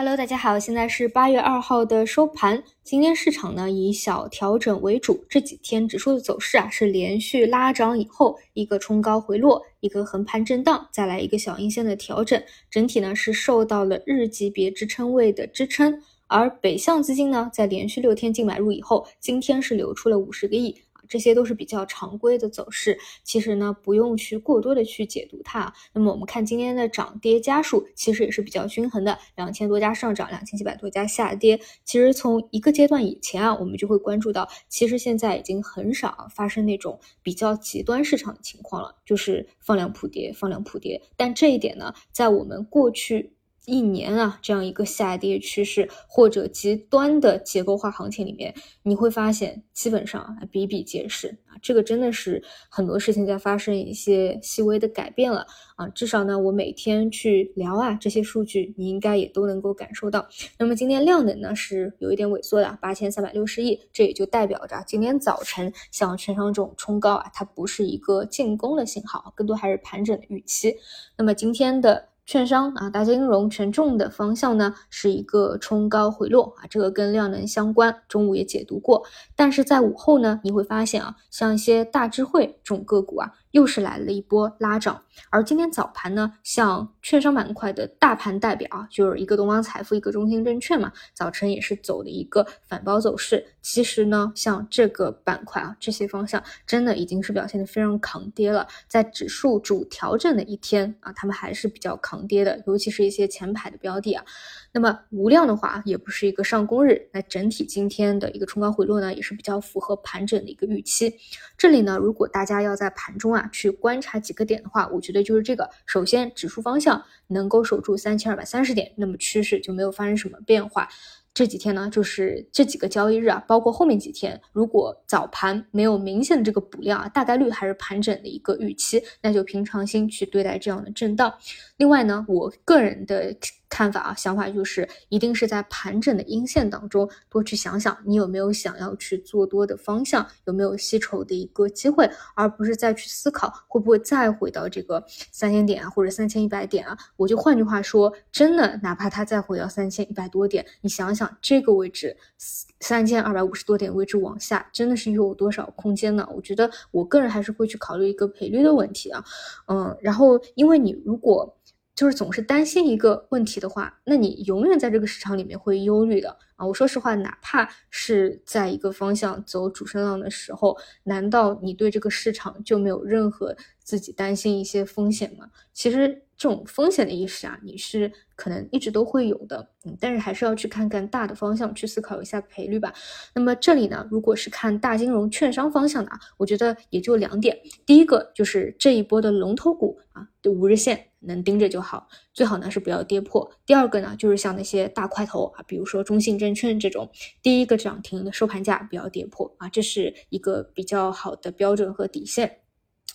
Hello，大家好，现在是八月二号的收盘。今天市场呢以小调整为主，这几天指数的走势啊是连续拉涨以后一个冲高回落，一个横盘震荡，再来一个小阴线的调整，整体呢是受到了日级别支撑位的支撑。而北向资金呢在连续六天净买入以后，今天是流出了五十个亿。这些都是比较常规的走势，其实呢不用去过多的去解读它。那么我们看今天的涨跌家数，其实也是比较均衡的，两千多家上涨，两千七百多家下跌。其实从一个阶段以前啊，我们就会关注到，其实现在已经很少发生那种比较极端市场的情况了，就是放量普跌，放量普跌。但这一点呢，在我们过去。一年啊，这样一个下跌趋势或者极端的结构化行情里面，你会发现基本上比比皆是啊。这个真的是很多事情在发生一些细微的改变了啊。至少呢，我每天去聊啊这些数据，你应该也都能够感受到。那么今天量能呢是有一点萎缩的，八千三百六十亿，这也就代表着今天早晨像券商这种冲高啊，它不是一个进攻的信号，更多还是盘整的预期。那么今天的。券商啊，大金融权重的方向呢，是一个冲高回落啊，这个跟量能相关。中午也解读过，但是在午后呢，你会发现啊，像一些大智慧这种个股啊。又是来了一波拉涨，而今天早盘呢，像券商板块的大盘代表啊，就是一个东方财富，一个中信证券嘛，早晨也是走的一个反包走势。其实呢，像这个板块啊，这些方向真的已经是表现的非常抗跌了。在指数主调整的一天啊，他们还是比较抗跌的，尤其是一些前排的标的啊。那么无量的话，也不是一个上攻日，那整体今天的一个冲高回落呢，也是比较符合盘整的一个预期。这里呢，如果大家要在盘中啊去观察几个点的话，我觉得就是这个：首先，指数方向能够守住三千二百三十点，那么趋势就没有发生什么变化。这几天呢，就是这几个交易日啊，包括后面几天，如果早盘没有明显的这个补量啊，大概率还是盘整的一个预期，那就平常心去对待这样的震荡。另外呢，我个人的。看法啊，想法就是一定是在盘整的阴线当中多去想想，你有没有想要去做多的方向，有没有吸筹的一个机会，而不是再去思考会不会再回到这个三千点啊，或者三千一百点啊。我就换句话说，真的哪怕它再回到三千一百多点，你想想这个位置三千二百五十多点位置往下，真的是有多少空间呢？我觉得我个人还是会去考虑一个赔率的问题啊，嗯，然后因为你如果。就是总是担心一个问题的话，那你永远在这个市场里面会忧虑的啊！我说实话，哪怕是在一个方向走主升浪的时候，难道你对这个市场就没有任何自己担心一些风险吗？其实这种风险的意识啊，你是可能一直都会有的，嗯，但是还是要去看看大的方向，去思考一下赔率吧。那么这里呢，如果是看大金融券商方向的啊，我觉得也就两点，第一个就是这一波的龙头股啊的五日线。能盯着就好，最好呢是不要跌破。第二个呢，就是像那些大块头啊，比如说中信证券这种，第一个涨停的收盘价不要跌破啊，这是一个比较好的标准和底线。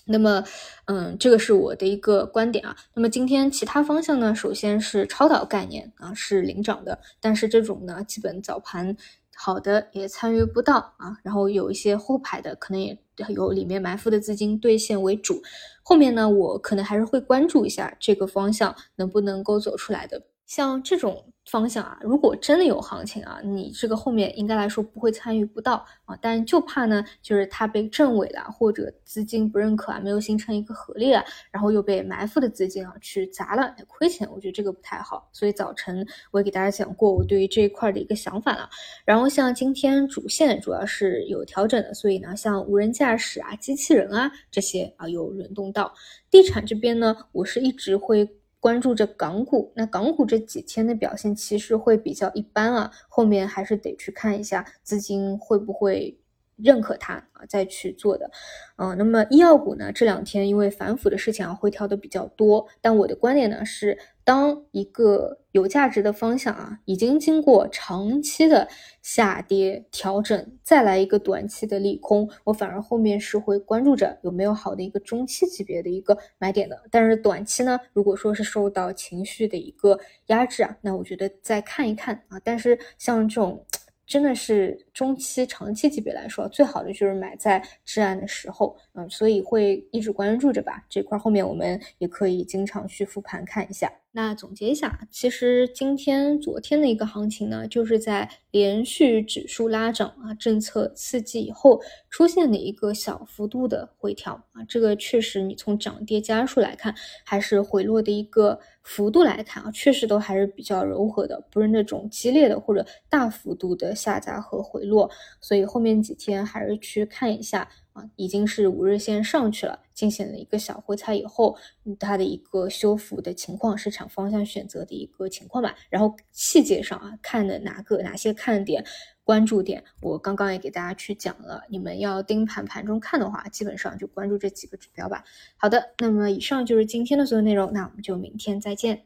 那么，嗯，这个是我的一个观点啊。那么今天其他方向呢，首先是超导概念啊是领涨的，但是这种呢，基本早盘。好的也参与不到啊，然后有一些后排的可能也有里面埋伏的资金兑现为主，后面呢我可能还是会关注一下这个方向能不能够走出来的，像这种。方向啊，如果真的有行情啊，你这个后面应该来说不会参与不到啊，但就怕呢，就是它被证伪了，或者资金不认可啊，没有形成一个合力啊，然后又被埋伏的资金啊去砸了，亏钱，我觉得这个不太好。所以早晨我也给大家讲过我对于这一块的一个想法了。然后像今天主线主要是有调整的，所以呢，像无人驾驶啊、机器人啊这些啊有轮动到。地产这边呢，我是一直会。关注着港股，那港股这几天的表现其实会比较一般啊，后面还是得去看一下资金会不会。认可它啊，再去做的，嗯，那么医药股呢？这两天因为反腐的事情啊，回调的比较多。但我的观点呢是，当一个有价值的方向啊，已经经过长期的下跌调整，再来一个短期的利空，我反而后面是会关注着有没有好的一个中期级别的一个买点的。但是短期呢，如果说是受到情绪的一个压制啊，那我觉得再看一看啊。但是像这种。真的是中期、长期级别来说，最好的就是买在至暗的时候，嗯，所以会一直关注着吧。这块后面我们也可以经常去复盘看一下。那总结一下，其实今天、昨天的一个行情呢，就是在连续指数拉涨啊、政策刺激以后出现的一个小幅度的回调啊。这个确实，你从涨跌家数来看，还是回落的一个幅度来看啊，确实都还是比较柔和的，不是那种激烈的或者大幅度的下砸和回落。所以后面几天还是去看一下。啊，已经是五日线上去了，进行了一个小回踩以后，它的一个修复的情况，市场方向选择的一个情况吧。然后细节上啊，看的哪个哪些看点、关注点，我刚刚也给大家去讲了。你们要盯盘盘中看的话，基本上就关注这几个指标吧。好的，那么以上就是今天的所有内容，那我们就明天再见。